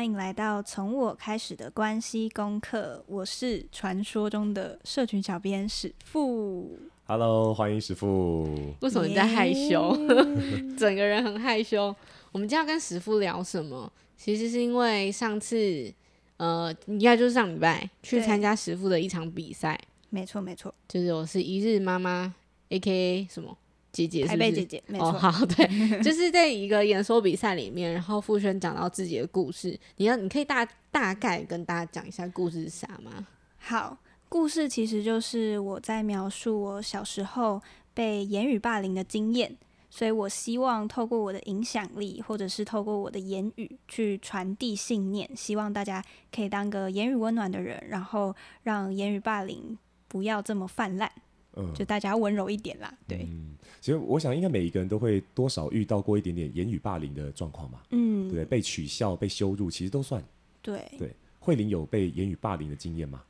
欢迎来到从我开始的关系功课。我是传说中的社群小编史富。Hello，欢迎史富。为什么你在害羞. 整个人很害羞。我们今天要跟史富聊什么？其实是因为上次，呃，应该就是上礼拜去参加史富的一场比赛。没错，没错，就是我是一日妈妈，AKA 什么？姐姐是是，台北姐姐，没错，哦，好，对，就是在一个演说比赛里面，然后傅轩讲到自己的故事，你要，你可以大大概跟大家讲一下故事是啥吗？好，故事其实就是我在描述我小时候被言语霸凌的经验，所以我希望透过我的影响力，或者是透过我的言语去传递信念，希望大家可以当个言语温暖的人，然后让言语霸凌不要这么泛滥。嗯，就大家温柔一点啦，对。嗯，其实我想，应该每一个人都会多少遇到过一点点言语霸凌的状况嘛。嗯，对，被取笑、被羞辱，其实都算。对对，慧玲有被言语霸凌的经验吗？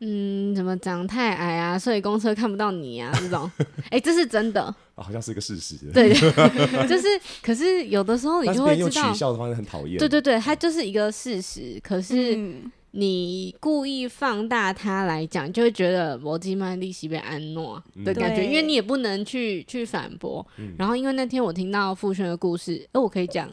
嗯，怎么长太矮啊，所以公车看不到你啊，这种。哎、欸，这是真的。啊，好像是一个事实。对，就是，可是有的时候你就会知道，用取笑的方式很讨厌。对对对，它就是一个事实，可是。嗯你故意放大它来讲，就会觉得摩基曼利息被安诺的感觉，因为你也不能去去反驳。嗯、然后，因为那天我听到傅轩的故事，呃，我可以讲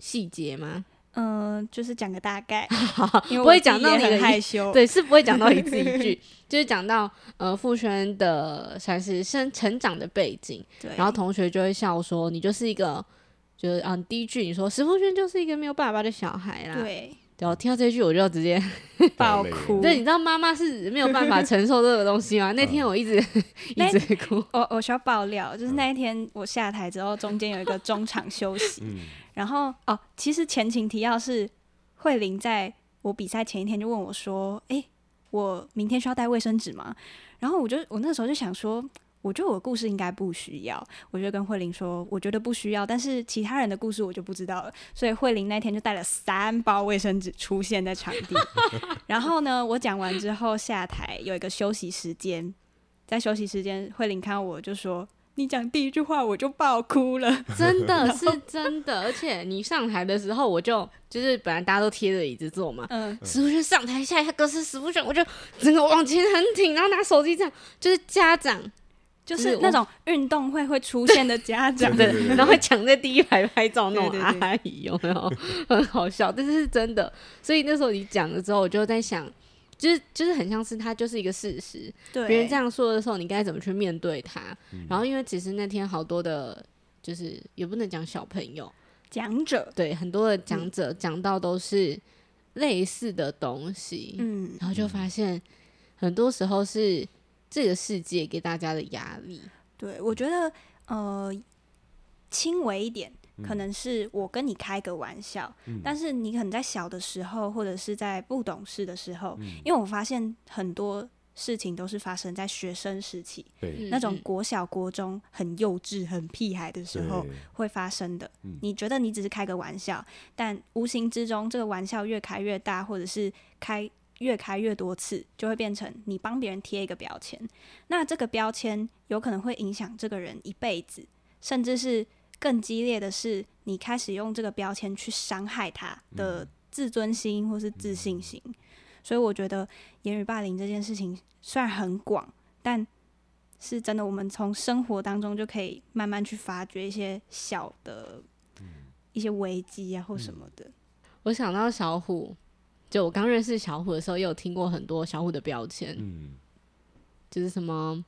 细节吗？嗯、呃，就是讲个大概，因为不会讲到你很害羞，对，是不会讲到一字一句，就是讲到呃傅轩的算是生成长的背景，对，然后同学就会笑说你就是一个，就是嗯第一句你说石富轩就是一个没有爸爸的小孩啦，对。对，我听到这句我就直接 爆哭。对，你知道妈妈是没有办法承受这个东西吗？那天我一直 一直哭。我我需要爆料，就是那一天我下台之后，中间有一个中场休息。然后哦，其实前情提要是慧玲在我比赛前一天就问我说：“哎，我明天需要带卫生纸吗？”然后我就我那时候就想说。我觉得我的故事应该不需要，我就跟慧玲说，我觉得不需要，但是其他人的故事我就不知道了。所以慧玲那天就带了三包卫生纸出现在场地。然后呢，我讲完之后下台有一个休息时间，在休息时间，慧玲看到我就说：“你讲第一句话我就爆哭了，真的是真的。”而且你上台的时候，我就就是本来大家都贴着椅子坐嘛，嗯，史富轩上台下一下歌是史富轩，我就整个往前很挺，然后拿手机这样，就是家长。就是那种运动会会出现的家长，对，然后会抢在第一排拍照那种阿姨，有没有？很好笑，但是是真的。所以那时候你讲了之后，我就在想，就是就是很像是他就是一个事实。对别人这样说的时候，你该怎么去面对他？然后因为其实那天好多的，就是也不能讲小朋友讲者，对，很多的讲者讲到都是类似的东西，嗯，然后就发现很多时候是。这个世界给大家的压力，对，我觉得呃，轻微一点，可能是我跟你开个玩笑，嗯、但是你可能在小的时候，或者是在不懂事的时候，嗯、因为我发现很多事情都是发生在学生时期，那种国小、国中很幼稚、很屁孩的时候会发生的。你觉得你只是开个玩笑，但无形之中，这个玩笑越开越大，或者是开。越开越多次，就会变成你帮别人贴一个标签。那这个标签有可能会影响这个人一辈子，甚至是更激烈的是，你开始用这个标签去伤害他的自尊心或是自信心。嗯、所以我觉得言语霸凌这件事情虽然很广，但是真的，我们从生活当中就可以慢慢去发掘一些小的一些危机啊，或什么的。我想到小虎。就我刚认识小虎的时候，也有听过很多小虎的标签，嗯，就是什么，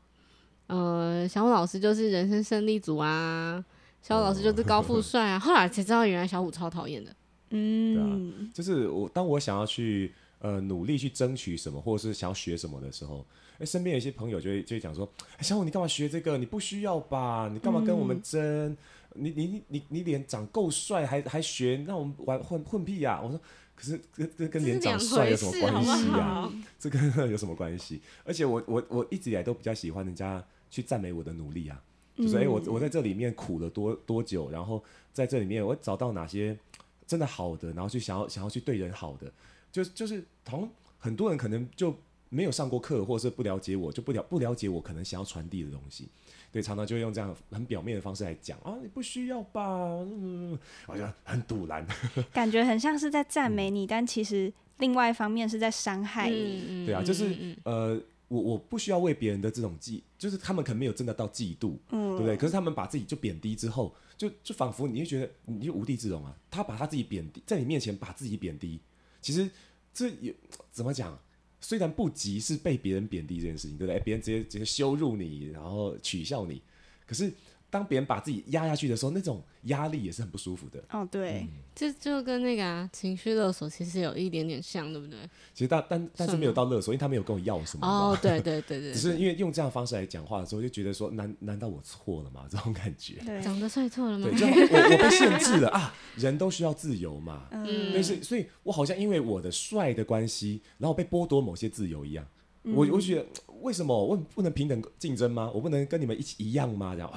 呃，小虎老师就是人生胜利组啊，小虎老师就是高富帅啊，哦、后来才知道原来小虎超讨厌的，嗯，对啊，就是我当我想要去呃努力去争取什么，或者是想要学什么的时候，哎，身边有一些朋友就会就会讲说，哎，小虎你干嘛学这个？你不需要吧？你干嘛跟我们争？嗯、你你你你脸长够帅，还还学？那我们玩混混屁呀，啊！我说。可是跟跟跟脸长帅有什么关系啊？这跟 有什么关系？而且我我我一直以来都比较喜欢人家去赞美我的努力啊，就是哎、欸、我我在这里面苦了多多久，然后在这里面我找到哪些真的好的，然后去想要想要去对人好的，就就是同很多人可能就没有上过课，或者是不了解我，就不了不了解我可能想要传递的东西。对，常常就会用这样很表面的方式来讲啊，你不需要吧？嗯，好像很堵拦，感觉很像是在赞美你，嗯、但其实另外一方面是在伤害你。嗯、对啊，就是呃，我我不需要为别人的这种嫉，就是他们可能没有真的到嫉妒，嗯、对不对？可是他们把自己就贬低之后，就就仿佛你就觉得你就无地自容啊。他把他自己贬低，在你面前把自己贬低，其实这也怎么讲？虽然不及是被别人贬低这件事情，对不对？别人直接直接羞辱你，然后取笑你，可是。当别人把自己压下去的时候，那种压力也是很不舒服的。哦，对，这、嗯、就跟那个啊情绪勒索其实有一点点像，对不对？其实但但但是没有到勒索，因为他没有跟我要什么。哦，对对对 对，只是因为用这样的方式来讲话的时候，就觉得说难难道我错了吗？这种感觉。对，长得帅错了吗？对，就我我被限制了啊！人都需要自由嘛。嗯。但是所以，我好像因为我的帅的关系，然后被剥夺某些自由一样。嗯、我我觉得为什么我不能平等竞争吗？我不能跟你们一起一样吗？然后。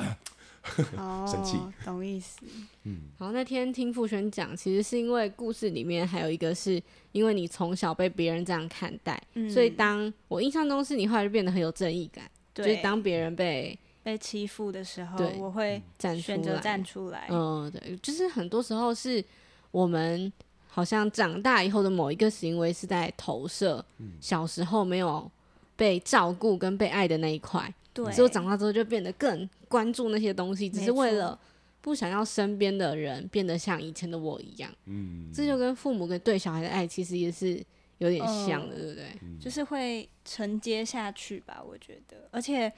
哦，生气，懂意思。嗯，好，那天听傅轩讲，其实是因为故事里面还有一个是因为你从小被别人这样看待，嗯、所以当我印象中是你后来就变得很有正义感，对。就是当别人被被欺负的时候，我会选择站出来。嗯，对，就是很多时候是我们好像长大以后的某一个行为是在投射小时候没有被照顾跟被爱的那一块。对，所以我长大之后就变得更关注那些东西，只是为了不想要身边的人变得像以前的我一样。嗯，这就跟父母跟对小孩的爱其实也是有点像的，对不对？就是会承接下去吧，我觉得。而且，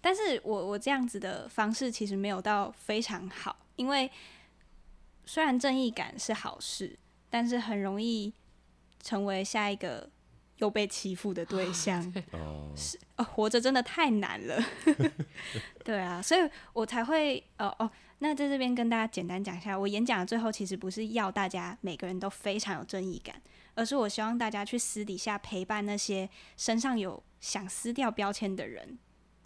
但是我我这样子的方式其实没有到非常好，因为虽然正义感是好事，但是很容易成为下一个。又被欺负的对象，是哦，活着真的太难了，对啊，所以我才会哦哦。那在这边跟大家简单讲一下，我演讲的最后其实不是要大家每个人都非常有正义感，而是我希望大家去私底下陪伴那些身上有想撕掉标签的人，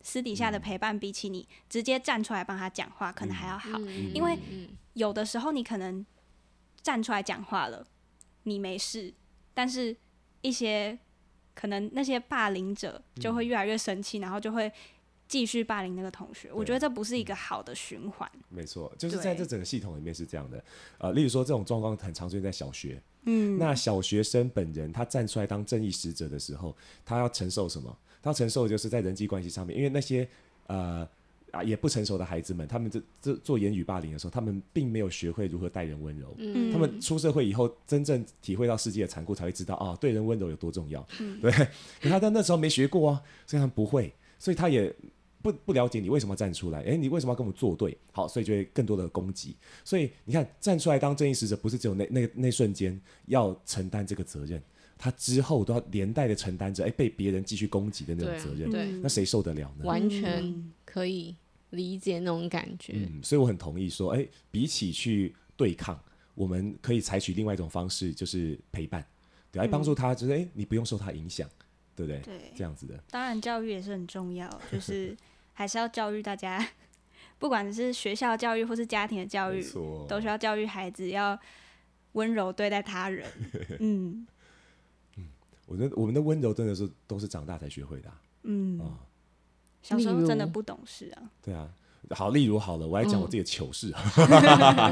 私底下的陪伴比起你直接站出来帮他讲话可能还要好，因为有的时候你可能站出来讲话了，你没事，但是。一些可能那些霸凌者就会越来越生气，嗯、然后就会继续霸凌那个同学。我觉得这不是一个好的循环。没错，就是在这整个系统里面是这样的。呃，例如说这种状况很常出现在小学。嗯，那小学生本人他站出来当正义使者的时候，他要承受什么？他要承受就是在人际关系上面，因为那些呃。啊，也不成熟的孩子们，他们这这做言语霸凌的时候，他们并没有学会如何待人温柔。嗯，他们出社会以后，真正体会到世界的残酷，才会知道啊，对人温柔有多重要。嗯，对。可他在那时候没学过啊，所以他们不会，所以他也不不了解你为什么站出来。诶，你为什么要跟我们作对？好，所以就会更多的攻击。所以你看，站出来当正义使者，不是只有那那那瞬间要承担这个责任，他之后都要连带的承担着，诶，被别人继续攻击的那种责任。对，那谁受得了呢？完全可以。理解那种感觉，嗯，所以我很同意说，哎、欸，比起去对抗，我们可以采取另外一种方式，就是陪伴，对，来帮助他，就是哎、欸，你不用受他影响，对不对？对，这样子的。当然，教育也是很重要，就是 还是要教育大家，不管是学校教育或是家庭的教育，都需要教育孩子要温柔对待他人。嗯嗯，我觉得我们的温柔真的是都是长大才学会的、啊，嗯啊。小时候真的不懂事啊。对啊，好，例如好了，我来讲我自己的糗事啊，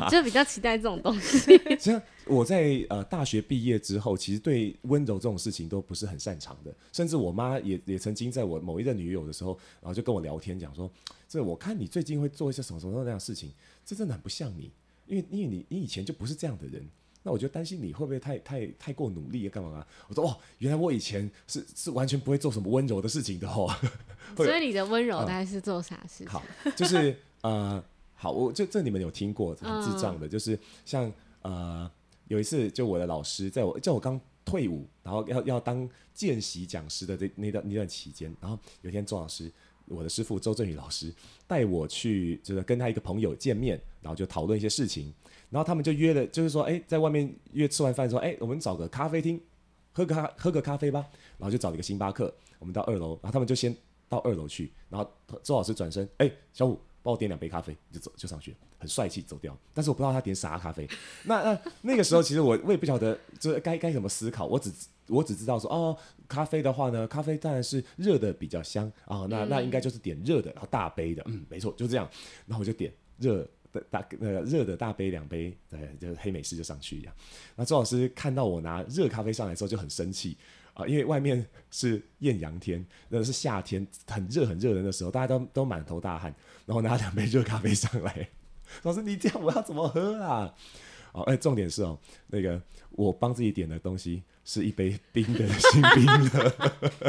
嗯、就比较期待这种东西。其实我在呃大学毕业之后，其实对温柔这种事情都不是很擅长的，甚至我妈也也曾经在我某一任女友的时候，然后就跟我聊天讲说，这我看你最近会做一些什么什么那样的事情，这真的很不像你，因为因为你你以前就不是这样的人。那我就担心你会不会太太太过努力啊？干嘛啊？我说哦，原来我以前是是完全不会做什么温柔的事情的哦。所以你的温柔大概是做啥事情？嗯、好，就是呃，好，我就这你们有听过很智障的，嗯、就是像呃有一次，就我的老师在我在我刚退伍，然后要要当见习讲师的这那段那段期间，然后有一天周老师，我的师傅周振宇老师带我去，就是跟他一个朋友见面，然后就讨论一些事情。然后他们就约了，就是说，哎，在外面约吃完饭说，哎，我们找个咖啡厅，喝个咖喝个咖啡吧。然后就找了一个星巴克，我们到二楼，然后他们就先到二楼去，然后周老师转身，哎，小五，帮我点两杯咖啡，就走就上去，很帅气走掉。但是我不知道他点啥咖啡。那那那个时候其实我我也不晓得，就是该该怎么思考，我只我只知道说哦，咖啡的话呢，咖啡当然是热的比较香啊，那那应该就是点热的，然后大杯的，嗯，没错，就这样，然后我就点热大那个热的大杯两杯，对，就黑美式就上去一样。那周老师看到我拿热咖啡上来之后就很生气啊，因为外面是艳阳天，那是夏天，很热很热人的时候，大家都都满头大汗，然后拿两杯热咖啡上来，老师你这样我要怎么喝啊？哦，哎，重点是哦，那个我帮自己点的东西是一杯冰的新冰的，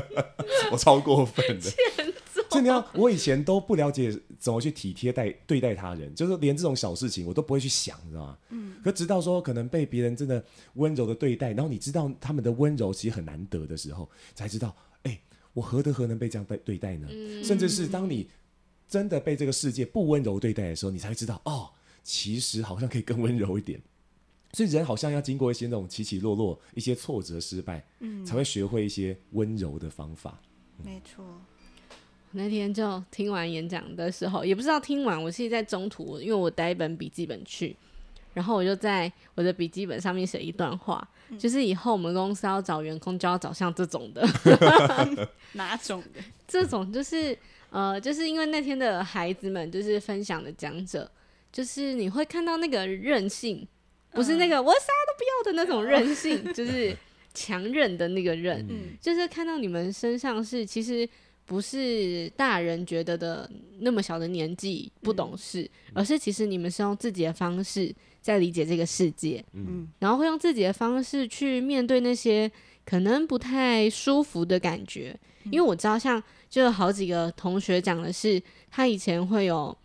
我超过分的。就那样，我以前都不了解怎么去体贴待对待他人，就是连这种小事情我都不会去想，你知道吗？嗯。可直到说可能被别人真的温柔的对待，然后你知道他们的温柔其实很难得的时候，才知道，哎，我何德何能被这样被对待呢？嗯。甚至是当你真的被这个世界不温柔对待的时候，你才会知道，哦，其实好像可以更温柔一点。所以人好像要经过一些那种起起落落、一些挫折、失败，嗯，才会学会一些温柔的方法。嗯、没错。那天就听完演讲的时候，也不知道听完，我是在中途，因为我带一本笔记本去，然后我就在我的笔记本上面写一段话，嗯、就是以后我们公司要找员工，就要找像这种的。哪种的？这种就是呃，就是因为那天的孩子们就是分享的讲者，就是你会看到那个韧性，不是那个我啥都不要的那种韧性，嗯、就是强韧的那个韧，嗯、就是看到你们身上是其实。不是大人觉得的那么小的年纪不懂事，嗯、而是其实你们是用自己的方式在理解这个世界，嗯，然后会用自己的方式去面对那些可能不太舒服的感觉。嗯、因为我知道，像就有好几个同学讲的是，他以前会有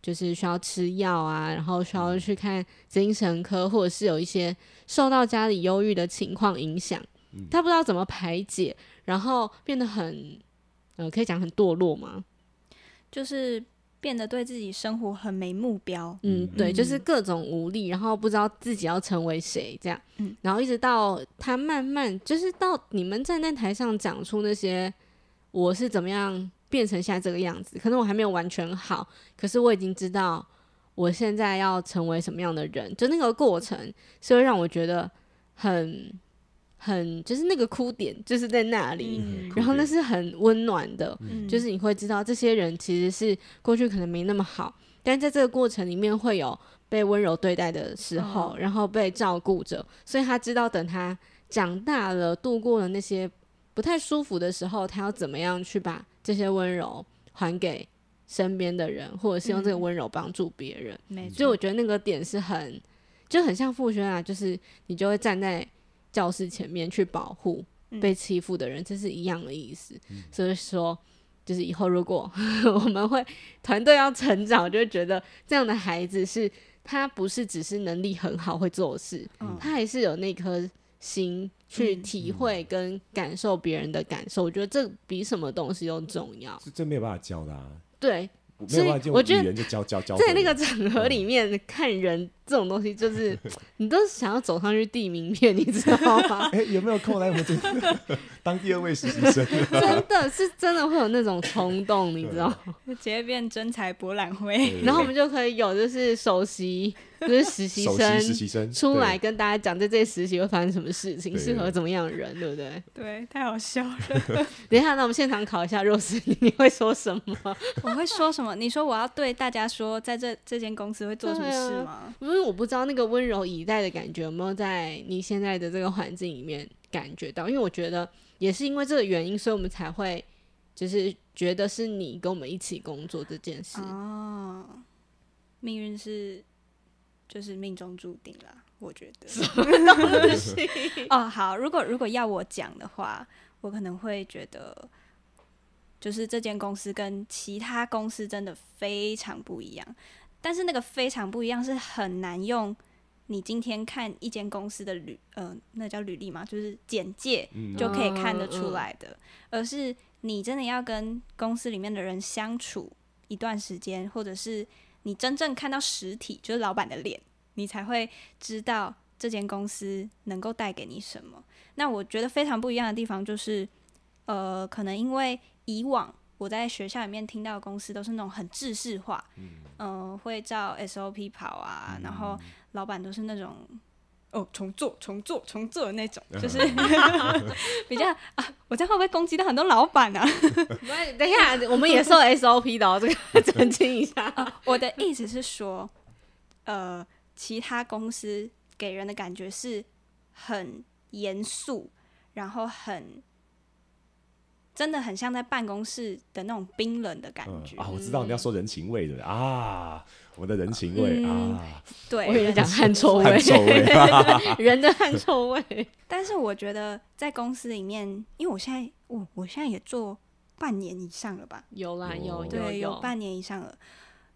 就是需要吃药啊，然后需要去看精神科，或者是有一些受到家里忧郁的情况影响，嗯、他不知道怎么排解，然后变得很。呃，可以讲很堕落吗？就是变得对自己生活很没目标。嗯，对，就是各种无力，然后不知道自己要成为谁这样。嗯，然后一直到他慢慢，就是到你们站在台上讲出那些我是怎么样变成现在这个样子，可能我还没有完全好，可是我已经知道我现在要成为什么样的人，就那个过程是会让我觉得很。很就是那个哭点就是在那里，嗯、然后那是很温暖的，嗯、就是你会知道这些人其实是过去可能没那么好，但在这个过程里面会有被温柔对待的时候，哦、然后被照顾着，所以他知道等他长大了，度过了那些不太舒服的时候，他要怎么样去把这些温柔还给身边的人，或者是用这个温柔帮助别人。嗯、所以我觉得那个点是很就很像傅轩啊，就是你就会站在。教室前面去保护被欺负的人，嗯、这是一样的意思。嗯、所以说，就是以后如果 我们会团队要成长，就会觉得这样的孩子是他不是只是能力很好会做事，嗯、他还是有那颗心去体会跟感受别人的感受。嗯、我觉得这比什么东西都重要。这这没有办法教的啊。对。所以我觉得在那个场合里面看人这种东西，就是 你都是想要走上去递名片，你知道吗？哎，有没有空来我们这 当第二位实习生？真的是真的会有那种冲动，你知道吗？直接变真才博览会，然后我们就可以有就是首席。就是实习生，实习生出来跟大家讲，在这实习会发生什么事情，适合怎么样的人，对不对？对，太好笑了。等一下，那我们现场考一下 Rose，你会说什么？我会说什么？你说我要对大家说，在这这间公司会做什么事吗？因为我不知道那个温柔以待的感觉有没有在你现在的这个环境里面感觉到，因为我觉得也是因为这个原因，所以我们才会就是觉得是你跟我们一起工作这件事。哦，命运是。就是命中注定啦，我觉得。哦，好，如果如果要我讲的话，我可能会觉得，就是这间公司跟其他公司真的非常不一样。但是那个非常不一样是很难用你今天看一间公司的履，呃，那叫履历嘛，就是简介就可以看得出来的，而是你真的要跟公司里面的人相处一段时间，或者是。你真正看到实体，就是老板的脸，你才会知道这间公司能够带给你什么。那我觉得非常不一样的地方就是，呃，可能因为以往我在学校里面听到的公司都是那种很制式化，嗯、呃，会照 SOP 跑啊，然后老板都是那种哦，重做、重做、重做的那种，就是 比较啊。我这样会不会攻击到很多老板啊？等一下，我们也受 SOP 的哦，这个澄清一下。我的意思是说，呃，其他公司给人的感觉是很严肃，然后很。真的很像在办公室的那种冰冷的感觉、嗯、啊！我知道你要说人情味的啊，我们的人情味、嗯、啊，对，我以为讲汗臭味，臭味。人的汗臭味。但是我觉得在公司里面，因为我现在我我现在也做半年以上了吧？有啦，有对，有，有半年以上了，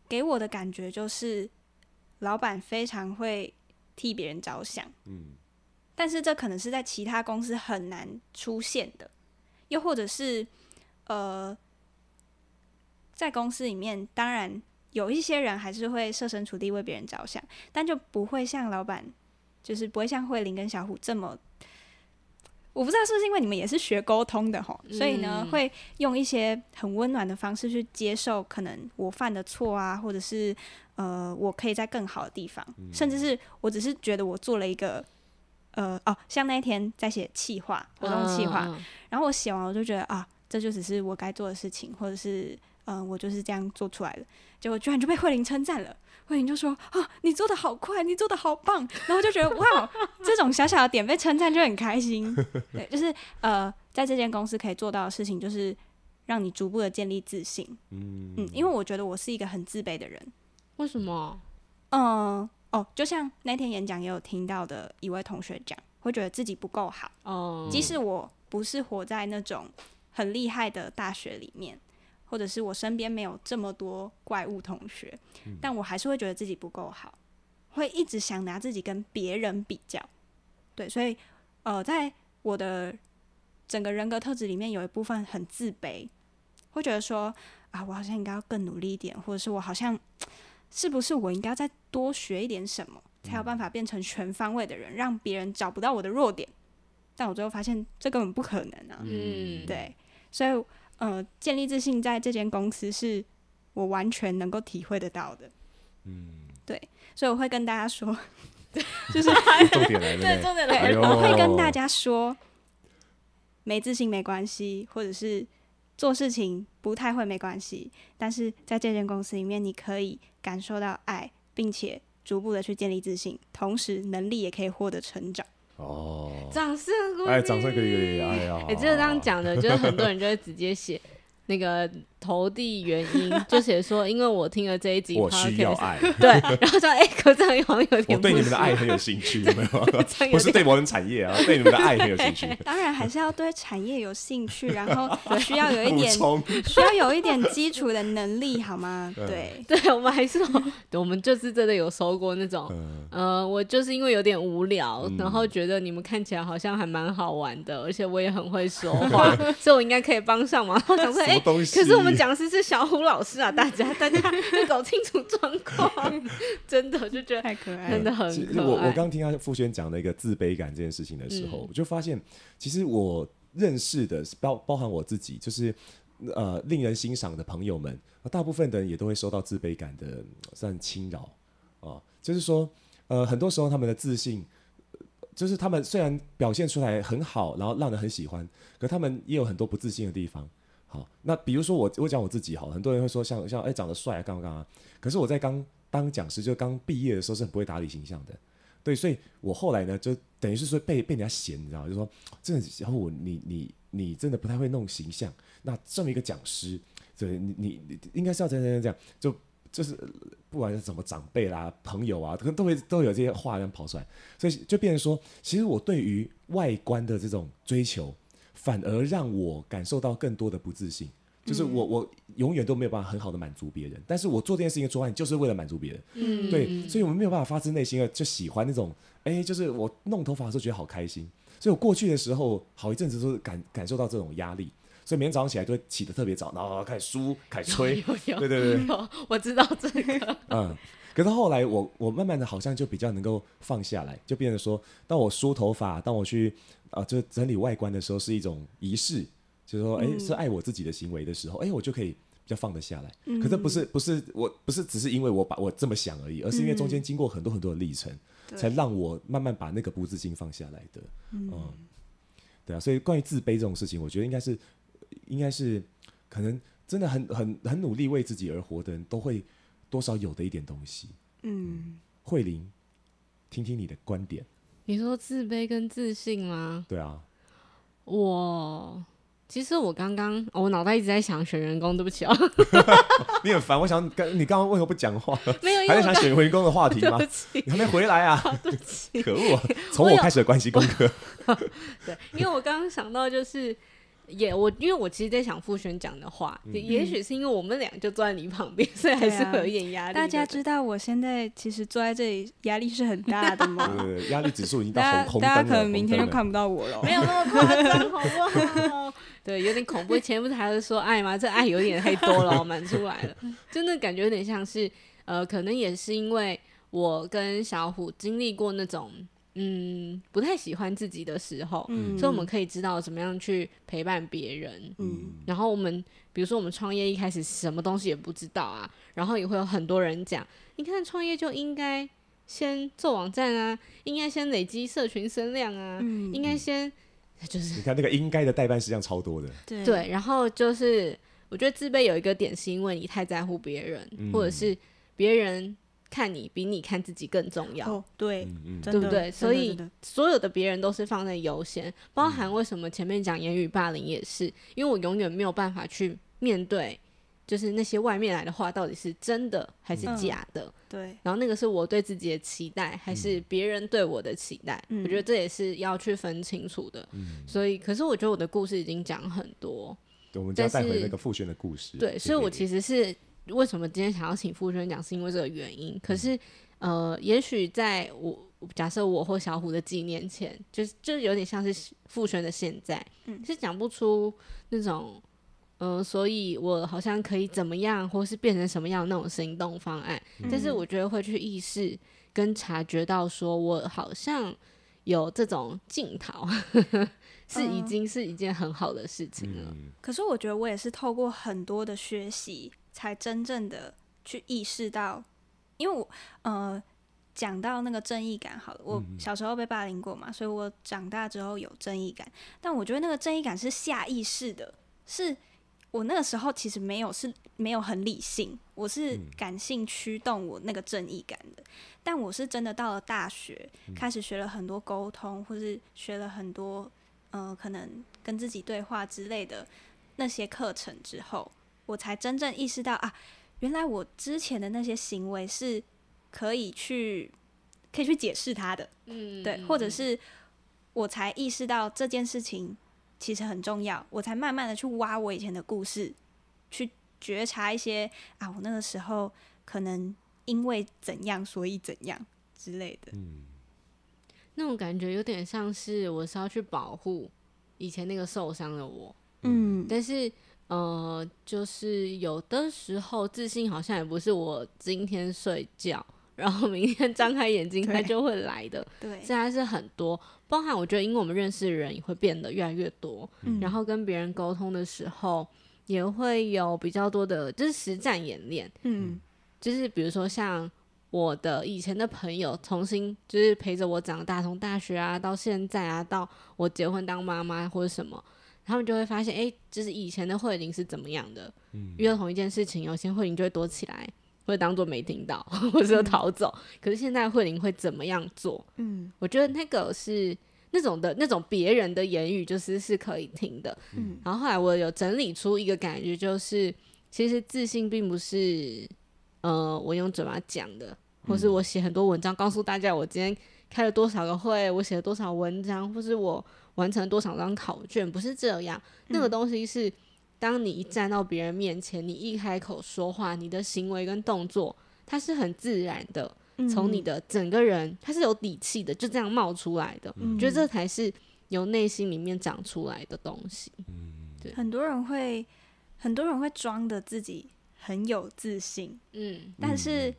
给我的感觉就是老板非常会替别人着想，嗯，但是这可能是在其他公司很难出现的。又或者是，呃，在公司里面，当然有一些人还是会设身处地为别人着想，但就不会像老板，就是不会像慧玲跟小虎这么，我不知道是不是因为你们也是学沟通的吼，所以呢，会用一些很温暖的方式去接受可能我犯的错啊，或者是呃，我可以在更好的地方，甚至是我只是觉得我做了一个。呃哦，像那一天在写企划活动企划，嗯、然后我写完我就觉得啊，这就只是我该做的事情，或者是嗯、呃，我就是这样做出来的，结果居然就被慧玲称赞了。慧玲就说啊，你做的好快，你做的好棒，然后我就觉得哇，这种小小的点被称赞就很开心。对，就是呃，在这间公司可以做到的事情，就是让你逐步的建立自信。嗯嗯，因为我觉得我是一个很自卑的人。为什么？嗯。哦，就像那天演讲也有听到的一位同学讲，会觉得自己不够好。哦，即使我不是活在那种很厉害的大学里面，或者是我身边没有这么多怪物同学，嗯，但我还是会觉得自己不够好，会一直想拿自己跟别人比较。对，所以呃，在我的整个人格特质里面，有一部分很自卑，会觉得说啊，我好像应该要更努力一点，或者是我好像。是不是我应该再多学一点什么，才有办法变成全方位的人，让别人找不到我的弱点？但我最后发现这根本不可能啊！嗯，对，所以呃，建立自信在这间公司是我完全能够体会得到的。嗯，对，所以我会跟大家说，就是 重点来了，对，重点来了，我会跟大家说，没自信没关系，或者是。做事情不太会没关系，但是在这间公司里面，你可以感受到爱，并且逐步的去建立自信，同时能力也可以获得成长。哦，掌声鼓励！哎，掌声鼓励！哎呀，哎，这个刚刚讲的，就是很多人就会直接写。那个投递原因 就写说，因为我听了这一集，我需要爱，对，然后说，哎、欸，可这样好像有点，我 对你们的爱很有兴趣，有没有？不是对我们产业啊，对你们的爱很有兴趣。当然还是要对产业有兴趣，然后需要有一点，需要有一点基础的能力，好吗？对，对，我们还是，我们就是真的有收过那种，嗯、呃，我就是因为有点无聊，嗯、然后觉得你们看起来好像还蛮好玩的，而且我也很会说话，所以我应该可以帮上忙。我想说，哎。可是我们讲师是小虎老师啊，大家大家 要搞清楚状况，真的就觉得太可爱，真的很可爱。我我刚听他傅轩讲的一个自卑感这件事情的时候，嗯、我就发现，其实我认识的包包含我自己，就是呃令人欣赏的朋友们，大部分的人也都会受到自卑感的算侵扰啊。就是说，呃，很多时候他们的自信，就是他们虽然表现出来很好，然后让人很喜欢，可他们也有很多不自信的地方。好，那比如说我，我讲我自己好，很多人会说像像哎、长得帅啊，干嘛干嘛。可是我在刚当讲师，就刚毕业的时候是很不会打理形象的，对，所以我后来呢，就等于是说被被人家嫌，你知道？就说真的，然后我你你你真的不太会弄形象。那这么一个讲师，对，你你你应该是要这样这样这样，就就是不管是什么长辈啦、朋友啊，可能都会都有这些话这样跑出来，所以就变成说，其实我对于外观的这种追求。反而让我感受到更多的不自信，就是我我永远都没有办法很好的满足别人，但是我做这件事情的出发就是为了满足别人，嗯，对，所以我们没有办法发自内心的就喜欢那种，哎、欸，就是我弄头发的时候觉得好开心，所以我过去的时候好一阵子都是感感受到这种压力，所以每天早上起来都会起得特别早，然后开始梳，开始吹，对对对，我知道这个，嗯，可是后来我我慢慢的好像就比较能够放下来，就变成说，当我梳头发，当我去。啊，就整理外观的时候是一种仪式，就是说，哎、欸，是爱我自己的行为的时候，哎、欸，我就可以比较放得下来。嗯、可是不是不是我不是只是因为我把我这么想而已，而是因为中间经过很多很多的历程。才让我慢慢把那个不自信放下来的。嗯，嗯，对啊，所以关于自卑这种事情，我觉得应该是，应该是可能真的很很很努力为自己而活的人都会多少有的一点东西。嗯，慧玲，听听你的观点。你说自卑跟自信吗？对啊，我。其实我刚刚，我脑袋一直在想选员工，对不起啊。你很烦，我想跟你刚刚为何不讲话？没有，还在想选员工的话题吗？你还没回来啊？对不起，可恶！从我开始的关系功课。对，因为我刚刚想到就是。也我，因为我其实在想傅轩讲的话，嗯、也许是因为我们俩就坐在你旁边，所以还是会有点压力。大家知道我现在其实坐在这里压力是很大的吗？对，压力指数已经到红红灯了。大家可能明天就看不到我了，没有那么夸张，好不好？对，有点恐怖。前不是还是说爱吗？这爱有点太多了，满出来了，真的感觉有点像是，呃，可能也是因为我跟小虎经历过那种。嗯，不太喜欢自己的时候，嗯，所以我们可以知道怎么样去陪伴别人。嗯，然后我们比如说我们创业一开始什么东西也不知道啊，然后也会有很多人讲，你看创业就应该先做网站啊，应该先累积社群声量啊，嗯，应该先 就是你看那个应该的代办事项超多的，对对，然后就是我觉得自卑有一个点是因为你太在乎别人，嗯，或者是别人。看你比你看自己更重要，哦、对，嗯、对不对？所以所有的别人都是放在优先，包含为什么前面讲言语霸凌也是，因为我永远没有办法去面对，就是那些外面来的话到底是真的还是假的？嗯、对。然后那个是我对自己的期待，还是别人对我的期待？嗯、我觉得这也是要去分清楚的。嗯、所以，可是我觉得我的故事已经讲很多，对，我们再带回那个复选的故事。对，所以我其实是。为什么今天想要请傅轩讲？是因为这个原因。可是，呃，也许在我假设我或小虎的几年前，就是就有点像是傅轩的现在，嗯，是讲不出那种，呃，所以我好像可以怎么样，或是变成什么样那种行动方案。嗯，但是我觉得会去意识跟察觉到，说我好像有这种镜头，是已经是一件很好的事情了。嗯，可是我觉得我也是透过很多的学习。才真正的去意识到，因为我呃讲到那个正义感好了，我小时候被霸凌过嘛，所以我长大之后有正义感。但我觉得那个正义感是下意识的，是我那个时候其实没有是没有很理性，我是感性驱动我那个正义感的。但我是真的到了大学，开始学了很多沟通，或是学了很多呃可能跟自己对话之类的那些课程之后。我才真正意识到啊，原来我之前的那些行为是可以去可以去解释它的，嗯，对，或者是我才意识到这件事情其实很重要，我才慢慢的去挖我以前的故事，去觉察一些啊，我那个时候可能因为怎样所以怎样之类的，嗯，那种感觉有点像是我是要去保护以前那个受伤的我，嗯，但是。呃，就是有的时候自信好像也不是我今天睡觉，然后明天 张开眼睛它就会来的。对，现在是很多，包含我觉得，因为我们认识的人也会变得越来越多，嗯、然后跟别人沟通的时候也会有比较多的，就是实战演练。嗯，就是比如说像我的以前的朋友，重新就是陪着我长大，从大学啊到现在啊，到我结婚当妈妈或者什么。他们就会发现，哎、欸，就是以前的慧玲是怎么样的？嗯，遇到同一件事情，有些慧玲就会躲起来，会当做没听到，或者逃走。嗯、可是现在慧玲会怎么样做？嗯，我觉得那个是那种的那种别人的言语，就是是可以听的。嗯，然后后来我有整理出一个感觉，就是其实自信并不是呃我用嘴巴讲的，或是我写很多文章告诉大家我今天开了多少个会，我写了多少文章，或是我。完成多少张考卷？不是这样，那个东西是，当你一站到别人面前，你一开口说话，你的行为跟动作，它是很自然的，从你的整个人，它是有底气的，就这样冒出来的。我觉得这才是由内心里面长出来的东西。对，很多人会，很多人会装的自己很有自信，嗯，但是，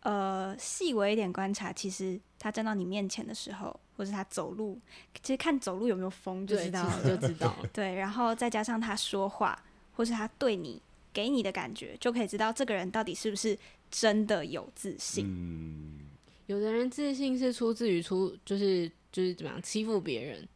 呃，细微一点观察，其实他站到你面前的时候。或是他走路，其实看走路有没有风就知道了，就知道。对，然后再加上他说话，或是他对你给你的感觉，就可以知道这个人到底是不是真的有自信。嗯，有的人自信是出自于出，就是就是怎么样欺负别人。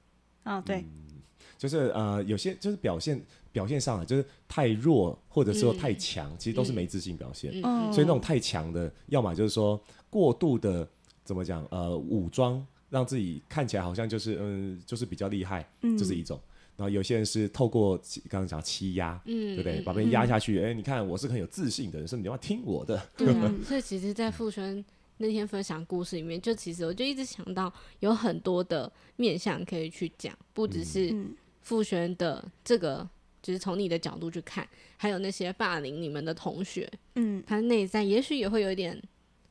啊、哦，对，嗯、就是呃，有些就是表现表现上啊就是太弱，或者说太强，嗯、其实都是没自信表现。嗯、所以那种太强的，要么就是说过度的怎么讲，呃，武装让自己看起来好像就是嗯，就是比较厉害，这、就是一种。嗯、然后有些人是透过刚刚讲欺压，嗯，对不对？把别人压下去，哎、嗯，你看我是很有自信的人，所以你要听我的。对啊，所以其实，在富轩那天分享故事里面，就其实我就一直想到有很多的面向可以去讲，不只是傅轩的这个，就是从你的角度去看，还有那些霸凌你们的同学，嗯，他内在也许也会有一点，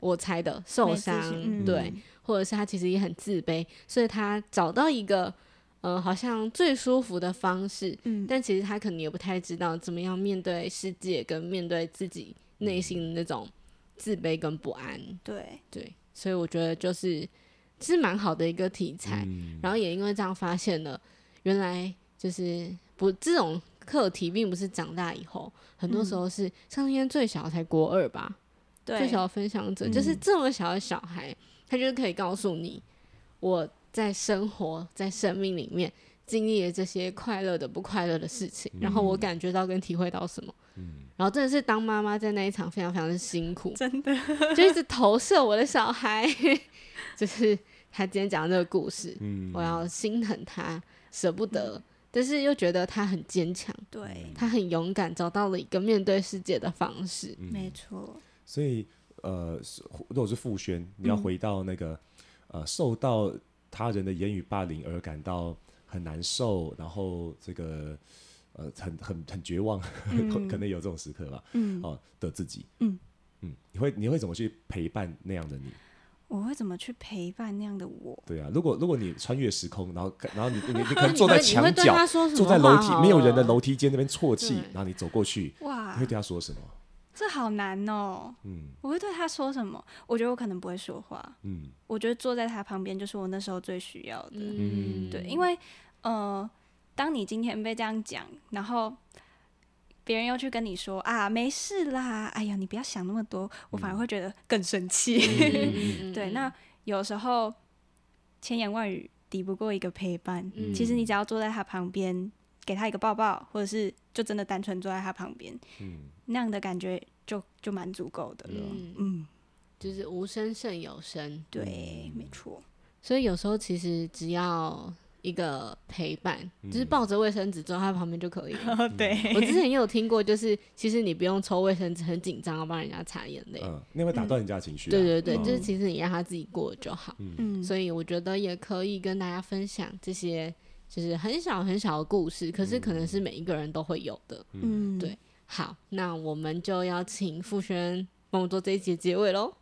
我猜的受伤，嗯、对，或者是他其实也很自卑，所以他找到一个，呃，好像最舒服的方式，嗯，但其实他可能也不太知道怎么样面对世界，跟面对自己内心的那种。自卑跟不安，对。对，所以我觉得就是其实蛮好的一个题材，嗯、然后也因为这样发现了，原来就是不这种课题并不是长大以后，很多时候是、嗯、像今天最小才国二吧，对。最小的分享者、嗯、就是这么小的小孩，他就可以告诉你我在生活在生命里面经历了这些快乐的不快乐的事情，嗯、然后我感觉到跟体会到什么。嗯，然后真的是当妈妈在那一场非常非常的辛苦，真的就一直投射我的小孩，就是他今天讲的这个故事，嗯，我要心疼他，舍不得，嗯、但是又觉得他很坚强，对，他很勇敢，找到了一个面对世界的方式，嗯、没错。所以呃，如果是傅轩，你要回到那个、嗯、呃，受到他人的言语霸凌而感到很难受，然后这个。呃，很很很绝望，嗯、可能有这种时刻吧。嗯，哦、呃，的自己，嗯嗯，你会你会怎么去陪伴那样的你？我会怎么去陪伴那样的我？对啊，如果如果你穿越时空，然后然后你你你 可能坐在墙角，坐在楼梯没有人的楼梯间那边啜泣，然后你走过去，哇，你会对他说什么？这好难哦。嗯，我会对他说什么？我觉得我可能不会说话。嗯，我觉得坐在他旁边就是我那时候最需要的。嗯，对，因为呃。当你今天被这样讲，然后别人又去跟你说啊，没事啦，哎呀，你不要想那么多，我反而会觉得更生气。嗯、对，那有时候千言万语抵不过一个陪伴。嗯、其实你只要坐在他旁边，给他一个抱抱，或者是就真的单纯坐在他旁边，嗯、那样的感觉就就蛮足够的了。嗯，嗯就是无声胜有声。对，没错。所以有时候其实只要。一个陪伴，就是抱着卫生纸坐在他旁边就可以了。嗯、对，我之前也有听过，就是其实你不用抽卫生纸，很紧张要帮人家擦眼泪，嗯，那会打断人家情绪、啊嗯。对对对，嗯、就是其实你让他自己过就好。嗯，所以我觉得也可以跟大家分享这些，就是很小很小的故事，可是可能是每一个人都会有的。嗯，对。好，那我们就要请富轩帮我做这一节结尾喽。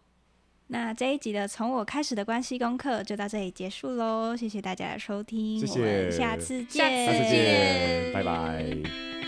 那这一集的从我开始的关系功课就到这里结束喽，谢谢大家的收听，谢谢，我们下次见，下次见，拜拜。